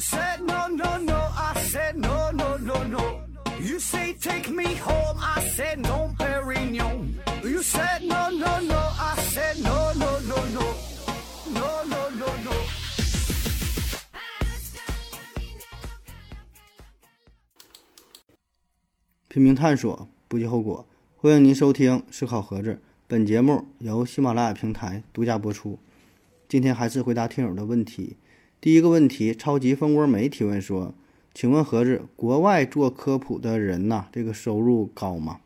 said no no no, I said no no no no. You say take me home, I said no, Perignon. You said no no no, I said no no no no, no no no no. 拼命探索，不计后果。欢迎您收听《思考盒子》，本节目由喜马拉雅平台独家播出。今天还是回答听友的问题。第一个问题，超级蜂窝煤提问说：“请问盒子，国外做科普的人呐，这个收入高吗？”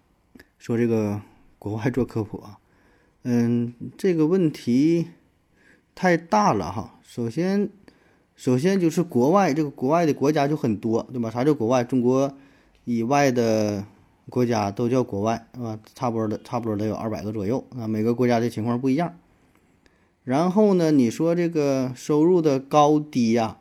说这个国外做科普啊，嗯，这个问题太大了哈。首先，首先就是国外这个国外的国家就很多，对吧？啥叫国外？中国以外的国家都叫国外，是吧？差不多的，差不多得有二百个左右啊。每个国家的情况不一样。然后呢，你说这个收入的高低呀，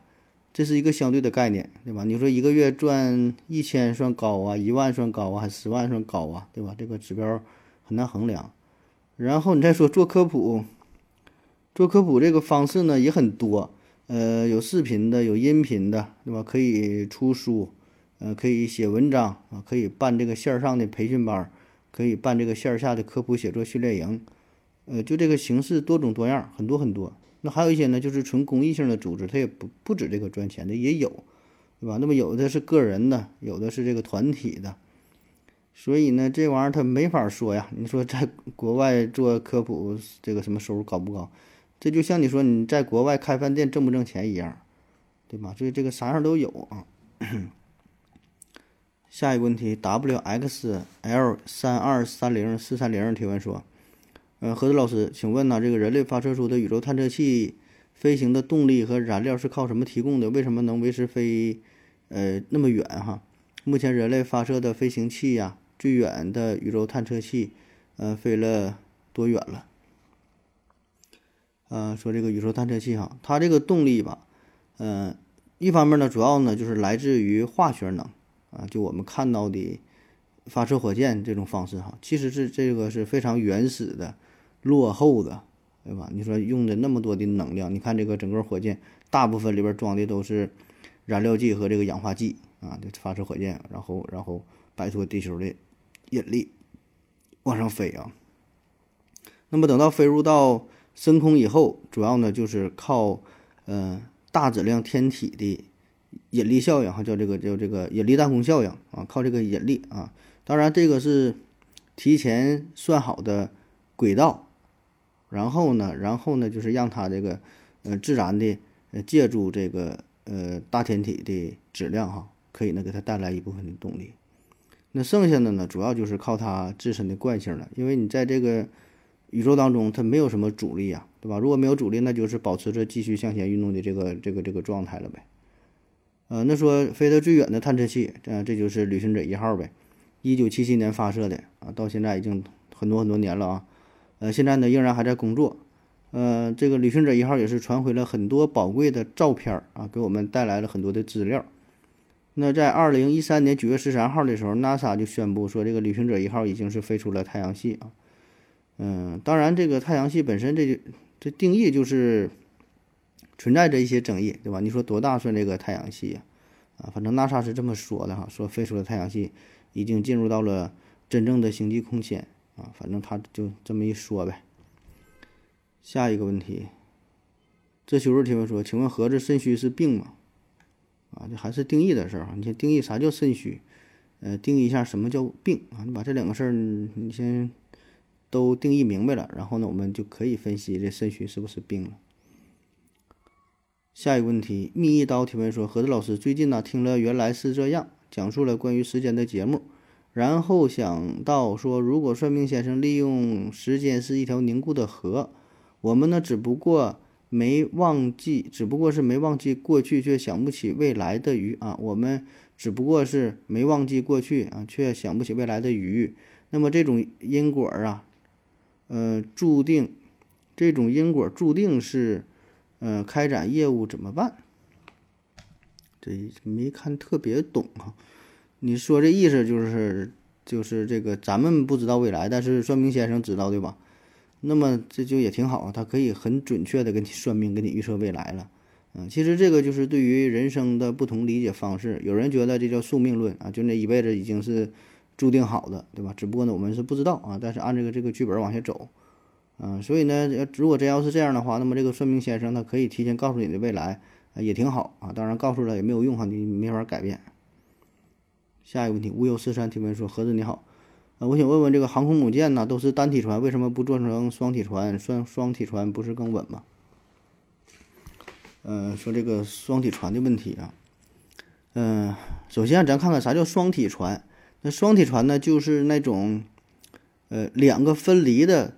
这是一个相对的概念，对吧？你说一个月赚一千算高啊，一万算高啊，还十万算高啊，对吧？这个指标很难衡量。然后你再说做科普，做科普这个方式呢也很多，呃，有视频的，有音频的，对吧？可以出书，呃，可以写文章啊，可以办这个线上的培训班，可以办这个线下的科普写作训练营。呃，就这个形式多种多样，很多很多。那还有一些呢，就是纯公益性的组织，它也不不止这个赚钱的也有，对吧？那么有的是个人的，有的是这个团体的。所以呢，这玩意儿它没法说呀。你说在国外做科普，这个什么收入高不高？这就像你说你在国外开饭店挣不挣钱一样，对吧？所以这个啥样都有啊。下一个问题，W X L 三二三零四三零提问说。嗯，何子老师，请问呢，这个人类发射出的宇宙探测器飞行的动力和燃料是靠什么提供的？为什么能维持飞呃那么远哈？目前人类发射的飞行器呀，最远的宇宙探测器，呃，飞了多远了？呃，说这个宇宙探测器哈，它这个动力吧，嗯，一方面呢，主要呢就是来自于化学能啊，就我们看到的发射火箭这种方式哈，其实是这个是非常原始的。落后的，对吧？你说用的那么多的能量，你看这个整个火箭，大部分里边装的都是燃料剂和这个氧化剂啊，就发射火箭，然后然后摆脱地球的引力往上飞啊。那么等到飞入到深空以后，主要呢就是靠嗯大质量天体的引力效应，哈，叫这个叫这个引力弹弓效应啊，靠这个引力啊。当然这个是提前算好的轨道。然后呢，然后呢，就是让它这个，呃，自然的，呃，借助这个，呃，大天体的质量哈，可以呢给它带来一部分的动力。那剩下的呢，主要就是靠它自身的惯性了。因为你在这个宇宙当中，它没有什么阻力啊，对吧？如果没有阻力，那就是保持着继续向前运动的这个这个这个状态了呗。呃，那说飞得最远的探测器，这这就是旅行者一号呗，一九七七年发射的啊，到现在已经很多很多年了啊。呃，现在呢仍然还在工作，呃，这个旅行者一号也是传回了很多宝贵的照片啊，给我们带来了很多的资料。那在二零一三年九月十三号的时候，NASA 就宣布说，这个旅行者一号已经是飞出了太阳系啊。嗯，当然，这个太阳系本身这这定义就是存在着一些争议，对吧？你说多大算这个太阳系呀？啊，反正 NASA 是这么说的哈，说飞出了太阳系，已经进入到了真正的星际空间。啊，反正他就这么一说呗。下一个问题，这修日提问说：“请问盒子肾虚是病吗？”啊，这还是定义的事儿啊。你先定义啥叫肾虚，呃，定义一下什么叫病啊？你把这两个事儿你先都定义明白了，然后呢，我们就可以分析这肾虚是不是病了。下一个问题，蜜一刀提问说：“盒子老师最近呢听了原来是这样，讲述了关于时间的节目。”然后想到说，如果算命先生利用时间是一条凝固的河，我们呢只不过没忘记，只不过是没忘记过去，却想不起未来的鱼啊。我们只不过是没忘记过去啊，却想不起未来的鱼。那么这种因果啊，呃，注定这种因果注定是，呃，开展业务怎么办？这没看特别懂啊。你说这意思就是，就是这个咱们不知道未来，但是算命先生知道，对吧？那么这就也挺好啊，他可以很准确的给你算命，给你预测未来了。嗯，其实这个就是对于人生的不同理解方式。有人觉得这叫宿命论啊，就那一辈子已经是注定好的，对吧？只不过呢，我们是不知道啊，但是按这个这个剧本往下走，嗯，所以呢，如果真要是这样的话，那么这个算命先生他可以提前告诉你的未来，也挺好啊。当然，告诉了也没有用哈，你没法改变。下一个问题，无忧四山提问说：盒子你好，啊，我想问问这个航空母舰呢，都是单体船，为什么不做成双体船？双双体船不是更稳吗？呃，说这个双体船的问题啊，嗯，首先咱看看啥叫双体船。那双体船呢，就是那种，呃，两个分离的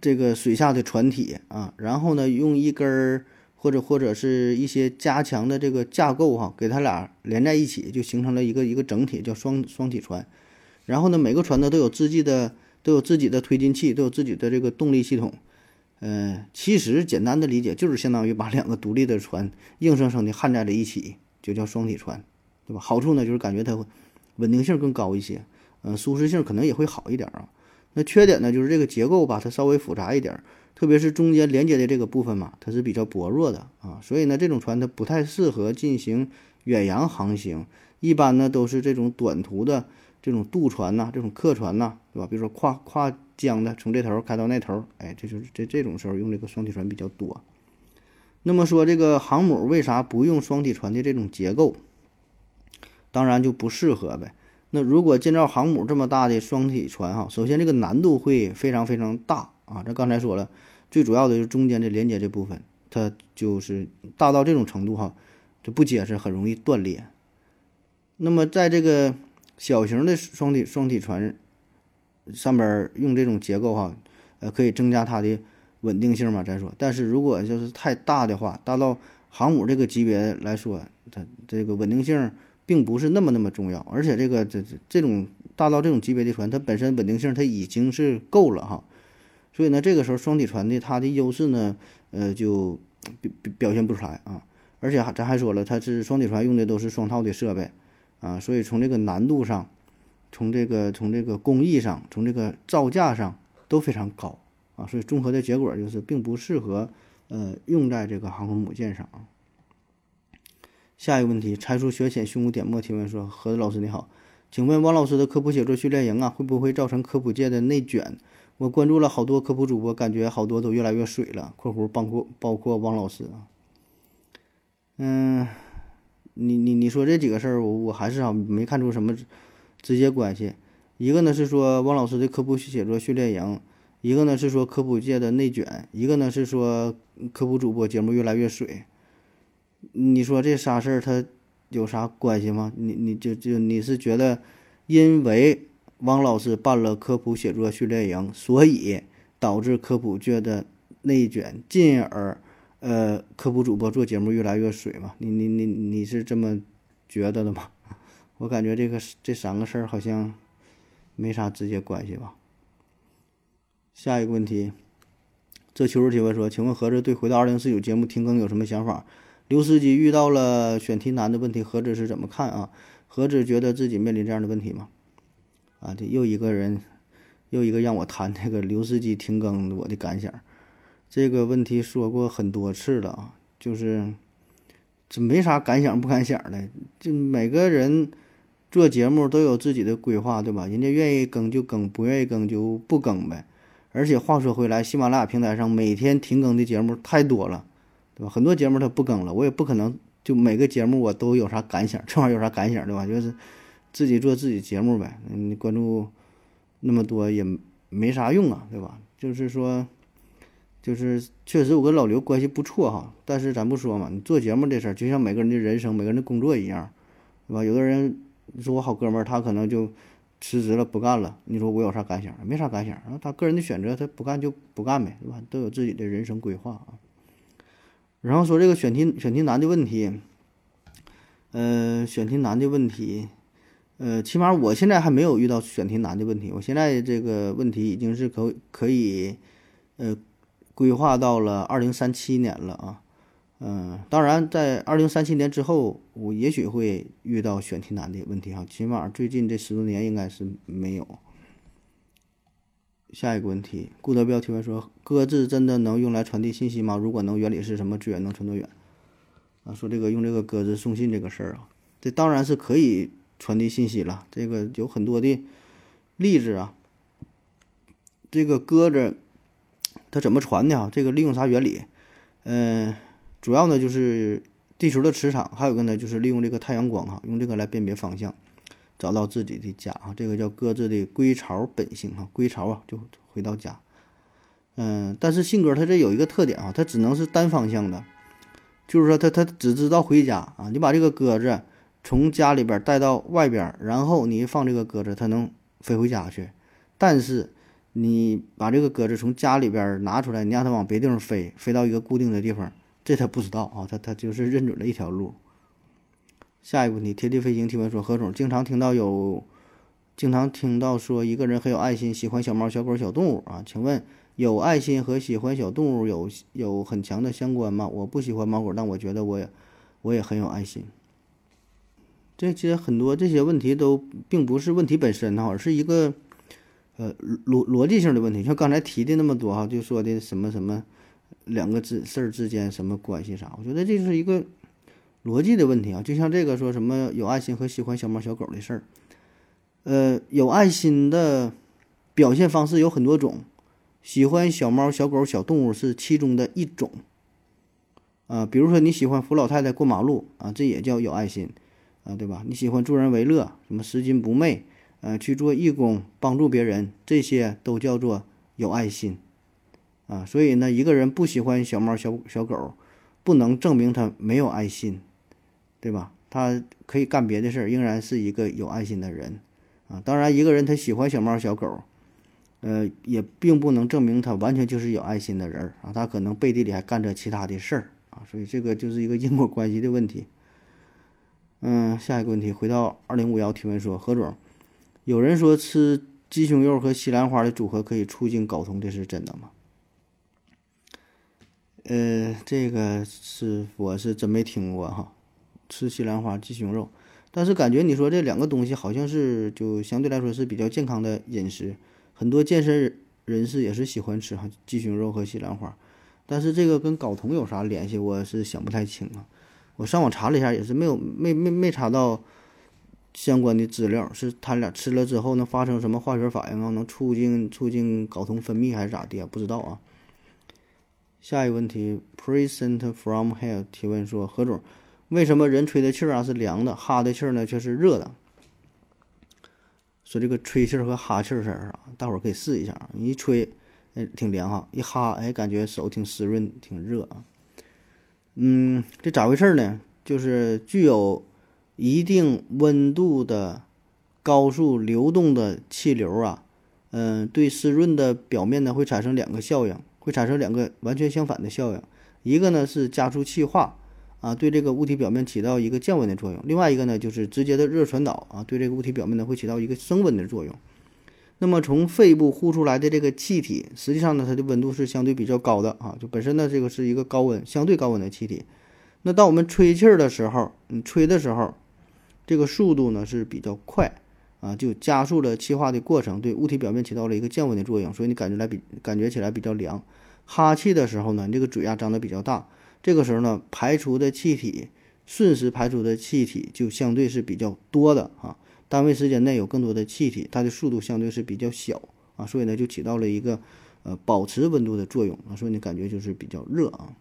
这个水下的船体啊，然后呢，用一根儿或者或者是一些加强的这个架构哈，给它俩连在一起，就形成了一个一个整体，叫双双体船。然后呢，每个船呢都有自己的都有自己的推进器，都有自己的这个动力系统。嗯，其实简单的理解就是相当于把两个独立的船硬生生的焊在了一起，就叫双体船，对吧？好处呢就是感觉它稳定性更高一些，嗯，舒适性可能也会好一点啊。那缺点呢就是这个结构吧，它稍微复杂一点，特别是中间连接的这个部分嘛，它是比较薄弱的啊。所以呢，这种船它不太适合进行远洋航行，一般呢都是这种短途的这种渡船呐，这种客船呐，对吧？比如说跨跨。江的从这头开到那头，哎，这就是这这种时候用这个双体船比较多。那么说这个航母为啥不用双体船的这种结构？当然就不适合呗。那如果建造航母这么大的双体船哈，首先这个难度会非常非常大啊。这刚才说了，最主要的就是中间的连接这部分，它就是大到这种程度哈，就不结实，很容易断裂。那么在这个小型的双体双体船。上边用这种结构哈，呃，可以增加它的稳定性嘛？再说，但是如果就是太大的话，大到航母这个级别来说，它这个稳定性并不是那么那么重要。而且这个这这这种大到这种级别的船，它本身稳定性它已经是够了哈。所以呢，这个时候双体船的它的优势呢，呃，就表表现不出来啊。而且还咱还说了，它是双体船用的都是双套的设备啊，所以从这个难度上。从这个从这个工艺上，从这个造价上都非常高啊，所以综合的结果就是并不适合呃用在这个航空母舰上啊。下一个问题，猜出学浅，胸无点墨提问说：何子老师你好，请问汪老师的科普写作训练营啊，会不会造成科普界的内卷？我关注了好多科普主播，感觉好多都越来越水了。（括弧包括包括汪老师啊。）嗯，你你你说这几个事儿，我我还是啊没看出什么。直接关系，一个呢是说汪老师的科普写作训练营，一个呢是说科普界的内卷，一个呢是说科普主播节目越来越水。你说这仨事儿他有啥关系吗？你你就就你是觉得，因为汪老师办了科普写作训练营，所以导致科普界的内卷，进而呃科普主播做节目越来越水吗？你你你你是这么觉得的吗？我感觉这个这三个事儿好像没啥直接关系吧。下一个问题，这求助提问说：“请问何子对回到二零四九节目停更有什么想法？刘司机遇到了选题难的问题，何止是怎么看啊？何止觉得自己面临这样的问题吗？”啊，这又一个人，又一个让我谈这个刘司机停更我的感想。这个问题说过很多次了啊，就是这没啥感想不敢想的，就每个人。做节目都有自己的规划，对吧？人家愿意更就更，不愿意更就不更呗。而且话说回来，喜马拉雅平台上每天停更的节目太多了，对吧？很多节目它不更了，我也不可能就每个节目我都有啥感想，这玩意儿有啥感想，对吧？就是自己做自己节目呗。你关注那么多也没啥用啊，对吧？就是说，就是确实我跟老刘关系不错哈，但是咱不说嘛，你做节目这事儿就像每个人的人生、每个人的工作一样，对吧？有的人。你说我好哥们儿，他可能就辞职了，不干了。你说我有啥感想？没啥感想。然后他个人的选择，他不干就不干呗，对吧？都有自己的人生规划啊。然后说这个选题选题难的问题，呃，选题难的问题，呃，起码我现在还没有遇到选题难的问题。我现在这个问题已经是可可以，呃，规划到了二零三七年了啊。嗯，当然，在二零三七年之后，我也许会遇到选题难的问题哈。起码最近这十多年应该是没有。下一个问题，顾德彪提问说：“鸽子真的能用来传递信息吗？如果能，原理是什么？资源能传多远？”啊，说这个用这个鸽子送信这个事儿啊，这当然是可以传递信息了。这个有很多的例子啊。这个鸽子它怎么传的啊？这个利用啥原理？嗯，主要呢就是地球的磁场，还有个呢就是利用这个太阳光哈，用这个来辨别方向，找到自己的家啊。这个叫鸽子的归巢本性啊，归巢啊就回到家。嗯，但是信鸽它这有一个特点啊，它只能是单方向的。就是说，它它只知道回家啊！你把这个鸽子从家里边带到外边，然后你放这个鸽子，它能飞回家去。但是你把这个鸽子从家里边拿出来，你让它往别地方飞，飞到一个固定的地方，这它不知道啊！它它就是认准了一条路。下一个问题，贴地飞行提问说：何总经常听到有，经常听到说一个人很有爱心，喜欢小猫、小狗、小动物啊？请问？有爱心和喜欢小动物有有很强的相关吗？我不喜欢猫狗，但我觉得我也我也很有爱心。这其实很多这些问题都并不是问题本身哈，而是一个呃逻逻辑性的问题。像刚才提的那么多哈，就说的什么什么两个字事儿之间什么关系啥？我觉得这是一个逻辑的问题啊。就像这个说什么有爱心和喜欢小猫小狗的事儿，呃，有爱心的表现方式有很多种。喜欢小猫、小狗、小动物是其中的一种，啊，比如说你喜欢扶老太太过马路啊，这也叫有爱心，啊，对吧？你喜欢助人为乐，什么拾金不昧，呃，去做义工帮助别人，这些都叫做有爱心，啊，所以呢，一个人不喜欢小猫、小小狗，不能证明他没有爱心，对吧？他可以干别的事儿，仍然是一个有爱心的人，啊，当然，一个人他喜欢小猫、小狗。呃，也并不能证明他完全就是有爱心的人啊，他可能背地里还干着其他的事儿啊，所以这个就是一个因果关系的问题。嗯，下一个问题，回到二零五幺提问说，何总，有人说吃鸡胸肉和西兰花的组合可以促进睾酮，这是真的吗？呃，这个是我是真没听过哈，吃西兰花、鸡胸肉，但是感觉你说这两个东西好像是就相对来说是比较健康的饮食。很多健身人士也是喜欢吃哈鸡胸肉和西兰花，但是这个跟睾酮有啥联系？我是想不太清啊。我上网查了一下，也是没有没没没查到相关的资料。是他俩吃了之后能发生什么化学反应啊？能促进促进睾酮分泌还是咋的？不知道啊。下一个问题，Present from Hell 提问说：何总，为什么人吹的气儿啊是凉的，哈的气儿呢却是热的？说这个吹气儿和哈气儿事儿啊，大伙儿可以试一下啊。一吹，哎，挺凉哈；一哈，哎，感觉手挺湿润、挺热啊。嗯，这咋回事呢？就是具有一定温度的高速流动的气流啊，嗯，对湿润的表面呢会产生两个效应，会产生两个完全相反的效应。一个呢是加速气化。啊，对这个物体表面起到一个降温的作用。另外一个呢，就是直接的热传导啊，对这个物体表面呢会起到一个升温的作用。那么从肺部呼出来的这个气体，实际上呢，它的温度是相对比较高的啊，就本身呢这个是一个高温、相对高温的气体。那当我们吹气儿的时候，你吹的时候，这个速度呢是比较快啊，就加速了气化的过程，对物体表面起到了一个降温的作用，所以你感觉来比感觉起来比较凉。哈气的时候呢，你这个嘴啊张得比较大。这个时候呢，排出的气体，瞬时排出的气体就相对是比较多的啊，单位时间内有更多的气体，它的速度相对是比较小啊，所以呢就起到了一个呃保持温度的作用啊，所以你感觉就是比较热啊。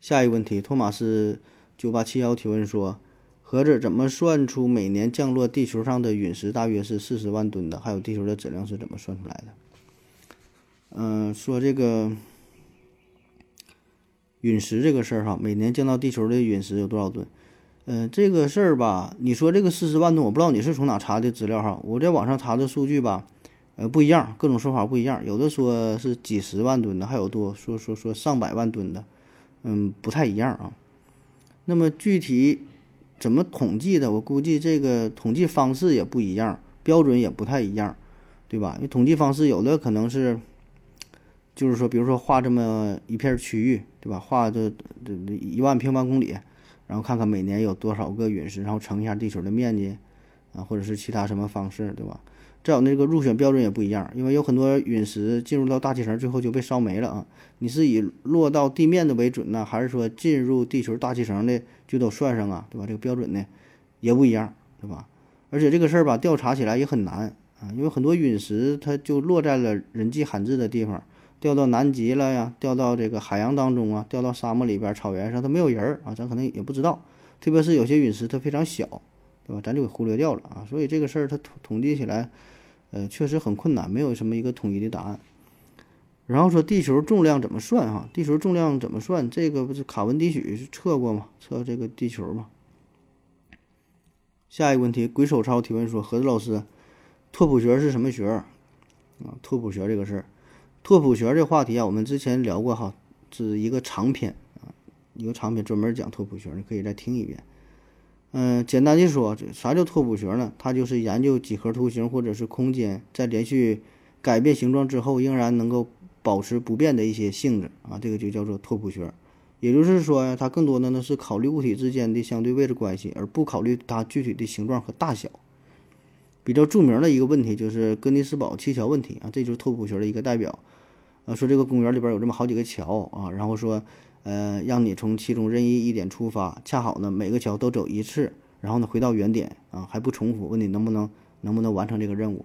下一个问题，托马斯九八七幺提问说，盒子怎么算出每年降落地球上的陨石大约是四十万吨的？还有地球的质量是怎么算出来的？嗯，说这个。陨石这个事儿哈，每年降到地球的陨石有多少吨？嗯，这个事儿吧，你说这个四十万吨，我不知道你是从哪查的资料哈。我在网上查的数据吧，呃，不一样，各种说法不一样，有的说是几十万吨的，还有多说说说上百万吨的，嗯，不太一样啊。那么具体怎么统计的？我估计这个统计方式也不一样，标准也不太一样，对吧？因为统计方式有的可能是。就是说，比如说画这么一片区域，对吧？画这这一万平方公里，然后看看每年有多少个陨石，然后乘一下地球的面积，啊，或者是其他什么方式，对吧？再有那个入选标准也不一样，因为有很多陨石进入到大气层，最后就被烧没了啊。你是以落到地面的为准呢，还是说进入地球大气层的就都算上啊？对吧？这个标准呢也不一样，对吧？而且这个事儿吧，调查起来也很难啊，因为很多陨石它就落在了人迹罕至的地方，掉到南极了呀，掉到这个海洋当中啊，掉到沙漠里边、草原上，它没有人儿啊，咱可能也不知道。特别是有些陨石它非常小，对吧？咱就给忽略掉了啊。所以这个事儿它统统计起来。呃，确实很困难，没有什么一个统一的答案。然后说地球重量怎么算？哈，地球重量怎么算？这个不是卡文迪许测过吗？测这个地球嘛。下一个问题，鬼手超提问说：何子老师，拓扑学是什么学？啊，拓扑学这个事儿，拓扑学这话题啊，我们之前聊过哈，是一个长篇啊，一个长篇专门讲拓扑学，你可以再听一遍。嗯，简单的说，啥叫拓扑学呢？它就是研究几何图形或者是空间在连续改变形状之后，仍然能够保持不变的一些性质啊，这个就叫做拓扑学。也就是说呀，它更多的呢是考虑物体之间的相对位置关系，而不考虑它具体的形状和大小。比较著名的一个问题就是哥尼斯堡七桥问题啊，这就是拓扑学的一个代表。啊，说这个公园里边有这么好几个桥啊，然后说。呃，让你从其中任意一点出发，恰好呢每个桥都走一次，然后呢回到原点啊，还不重复。问你能不能能不能完成这个任务？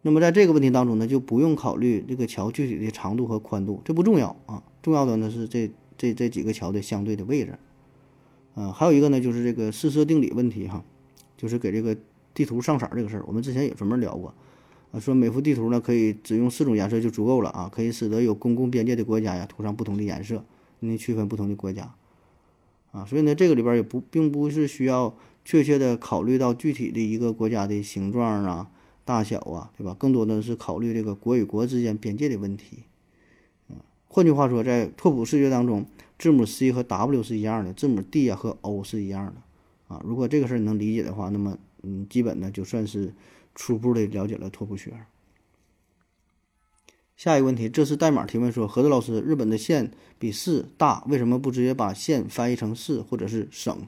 那么在这个问题当中呢，就不用考虑这个桥具体的长度和宽度，这不重要啊。重要的呢是这这这几个桥的相对的位置。啊，还有一个呢就是这个四色定理问题哈，就是给这个地图上色这个事儿，我们之前也专门聊过。啊，说每幅地图呢可以只用四种颜色就足够了啊，可以使得有公共边界的国家呀涂上不同的颜色。你区分不同的国家，啊，所以呢，这个里边也不并不是需要确切的考虑到具体的一个国家的形状啊、大小啊，对吧？更多的是考虑这个国与国之间边界的问题。嗯，换句话说，在拓扑视觉当中，字母 C 和 W 是一样的，字母 D 啊和 O 是一样的。啊，如果这个事儿你能理解的话，那么嗯，基本呢就算是初步的了解了拓扑学。下一个问题，这是代码提问说：何子老师，日本的县比市大，为什么不直接把县翻译成市或者是省？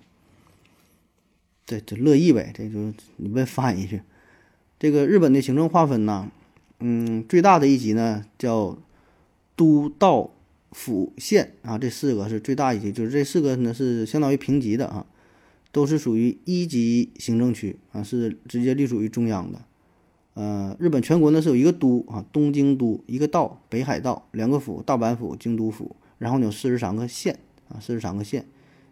这这乐意呗，这就你问翻译去。这个日本的行政划分呢，嗯，最大的一级呢叫都道府县啊，这四个是最大一级，就是这四个呢是相当于平级的啊，都是属于一级行政区啊，是直接隶属于中央的。呃，日本全国呢是有一个都啊，东京都，一个道，北海道，两个府，大阪府、京都府，然后呢有四十三个县啊，四十三个县。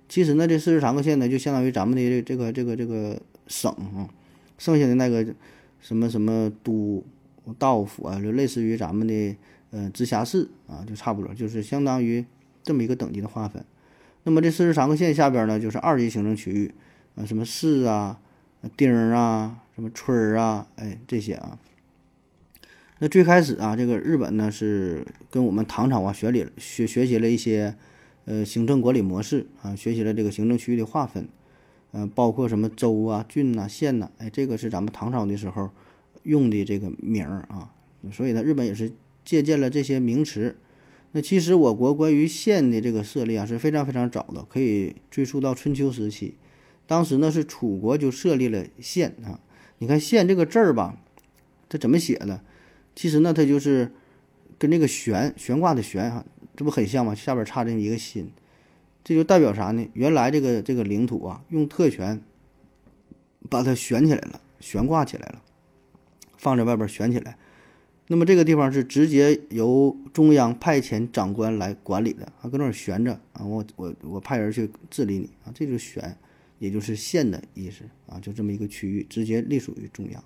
其实呢，这四十三个县呢，就相当于咱们的这个这个这个省啊，剩下的那个什么什么都、道府啊，就类似于咱们的呃直辖市啊，就差不多，就是相当于这么一个等级的划分。那么这四十三个县下边呢，就是二级行政区域啊，什么市啊、町啊。什么村儿啊，哎，这些啊。那最开始啊，这个日本呢是跟我们唐朝啊学理学学习了一些呃行政管理模式啊，学习了这个行政区域的划分，嗯，包括什么州啊、郡呐、县呐，哎，这个是咱们唐朝的时候用的这个名儿啊。所以呢，日本也是借鉴了这些名词。那其实我国关于县的这个设立啊是非常非常早的，可以追溯到春秋时期。当时呢是楚国就设立了县啊。你看“县”这个字儿吧，它怎么写的？其实呢，它就是跟这个“悬”悬挂的“悬”哈，这不很像吗？下边插这么一个“心”，这就代表啥呢？原来这个这个领土啊，用特权把它悬起来了，悬挂起来了，放在外边悬起来。那么这个地方是直接由中央派遣长官来管理的啊，搁那儿悬着啊，我我我派人去治理你啊，这就是“悬”。也就是县的意思啊，就这么一个区域，直接隶属于中央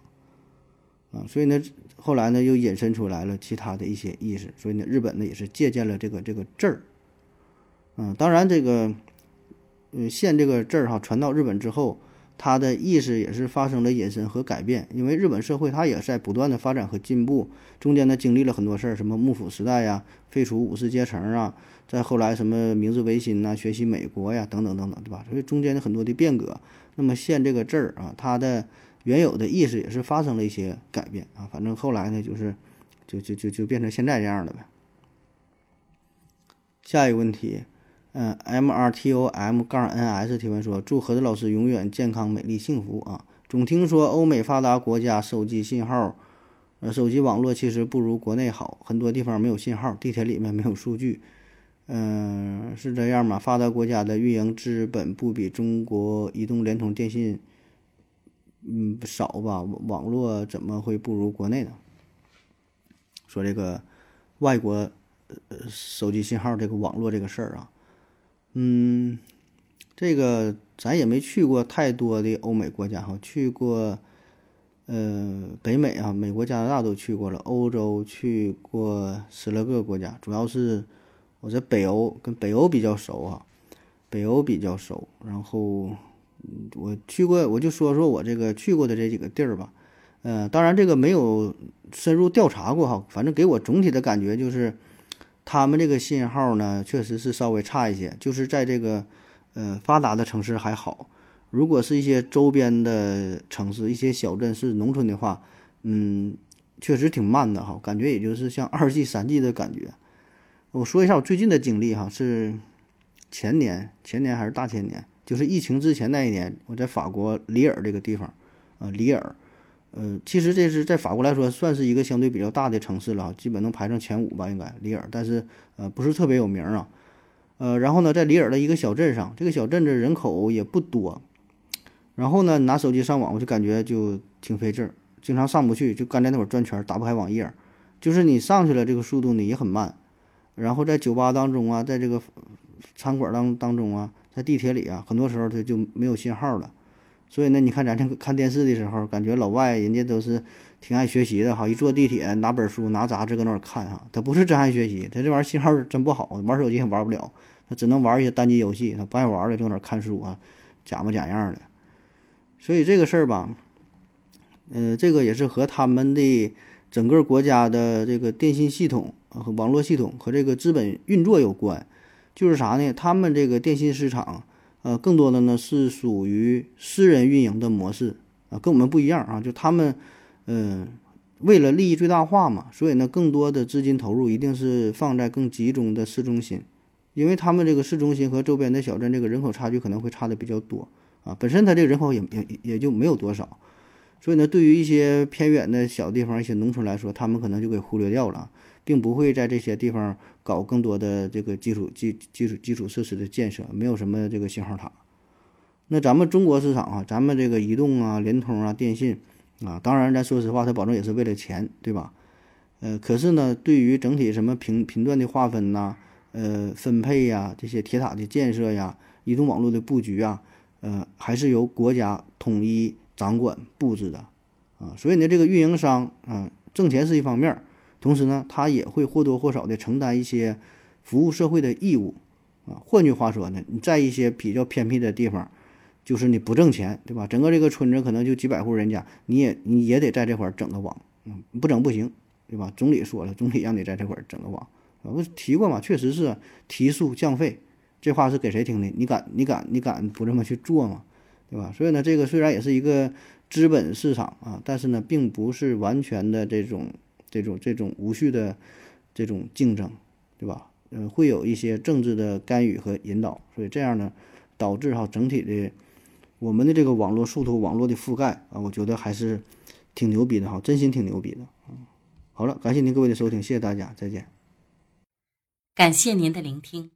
啊，所以呢，后来呢又引申出来了其他的一些意思，所以呢，日本呢也是借鉴了这个这个字儿，嗯，当然这个，嗯，县这个字儿哈传到日本之后。它的意思也是发生了引申和改变，因为日本社会它也在不断的发展和进步，中间呢经历了很多事儿，什么幕府时代呀，废除武士阶层啊，再后来什么明治维新呐，学习美国呀，等等等等，对吧？所以中间的很多的变革，那么“县”这个字儿啊，它的原有的意思也是发生了一些改变啊，反正后来呢，就是就就就就变成现在这样了呗。下一个问题。嗯，M R T O M 杠 N S 提问说：祝何子老师永远健康、美丽、幸福啊！总听说欧美发达国家手机信号，呃，手机网络其实不如国内好，很多地方没有信号，地铁里面没有数据。嗯，是这样吗？发达国家的运营资本不比中国移动、联通、电信，嗯，少吧？网络怎么会不如国内呢？说这个外国呃手机信号这个网络这个事儿啊，嗯，这个咱也没去过太多的欧美国家哈，去过呃北美啊，美国、加拿大都去过了，欧洲去过十来个国家，主要是。我在北欧跟北欧比较熟啊，北欧比较熟。然后，我去过，我就说说我这个去过的这几个地儿吧。呃，当然这个没有深入调查过哈，反正给我总体的感觉就是，他们这个信号呢确实是稍微差一些。就是在这个呃发达的城市还好，如果是一些周边的城市、一些小镇是农村的话，嗯，确实挺慢的哈，感觉也就是像二 G、三 G 的感觉。我说一下我最近的经历哈，是前年、前年还是大前年，就是疫情之前那一年，我在法国里尔这个地方，啊，里尔，呃，其实这是在法国来说算是一个相对比较大的城市了，基本能排上前五吧，应该里尔，但是呃不是特别有名啊，呃，然后呢，在里尔的一个小镇上，这个小镇子人口也不多，然后呢，拿手机上网，我就感觉就挺费劲儿，经常上不去，就干在那会儿转圈，打不开网页，就是你上去了，这个速度呢也很慢。然后在酒吧当中啊，在这个餐馆当当中啊，在地铁里啊，很多时候它就没有信号了。所以呢，你看咱这看电视的时候，感觉老外人家都是挺爱学习的哈，一坐地铁拿本书拿杂志搁那儿看哈，他不是真爱学习，他这玩意儿信号真不好，玩手机也玩不了，他只能玩一些单机游戏，他不爱玩了，就搁那儿看书啊，假模假样的。所以这个事儿吧，嗯，这个也是和他们的整个国家的这个电信系统。和网络系统和这个资本运作有关，就是啥呢？他们这个电信市场，呃，更多的呢是属于私人运营的模式啊，跟我们不一样啊。就他们，嗯，为了利益最大化嘛，所以呢，更多的资金投入一定是放在更集中的市中心，因为他们这个市中心和周边的小镇这个人口差距可能会差的比较多啊。本身它这个人口也也也就没有多少，所以呢，对于一些偏远的小地方、一些农村来说，他们可能就给忽略掉了。并不会在这些地方搞更多的这个基础基基础基础设施的建设，没有什么这个信号塔。那咱们中国市场啊，咱们这个移动啊、联通啊、电信啊，当然咱说实话，它保证也是为了钱，对吧？呃，可是呢，对于整体什么频频段的划分呐、呃分配呀、这些铁塔的建设呀、移动网络的布局啊，呃，还是由国家统一掌管布置的啊。所以呢，这个运营商啊，挣钱是一方面儿。同时呢，他也会或多或少的承担一些服务社会的义务，啊，换句话说呢，你在一些比较偏僻的地方，就是你不挣钱，对吧？整个这个村子可能就几百户人家，你也你也得在这块儿整个网，嗯，不整不行，对吧？总理说了，总理让你在这块儿整个网，啊，我提过嘛，确实是提速降费，这话是给谁听的？你敢你敢你敢不这么去做吗？对吧？所以呢，这个虽然也是一个资本市场啊，但是呢，并不是完全的这种。这种这种无序的这种竞争，对吧？嗯，会有一些政治的干预和引导，所以这样呢，导致哈整体的我们的这个网络速度、网络的覆盖啊，我觉得还是挺牛逼的哈，真心挺牛逼的。好了，感谢您各位的收听，谢谢大家，再见。感谢您的聆听。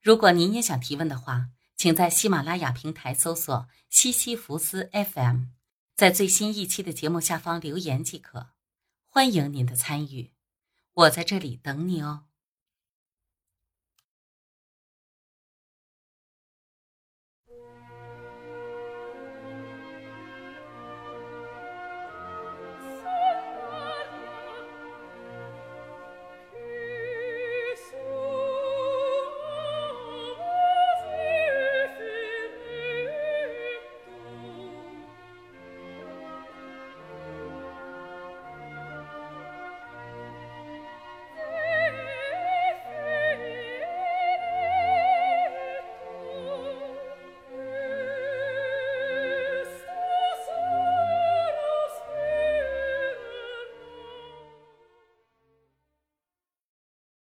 如果您也想提问的话，请在喜马拉雅平台搜索“西西弗斯 FM”，在最新一期的节目下方留言即可。欢迎您的参与，我在这里等你哦。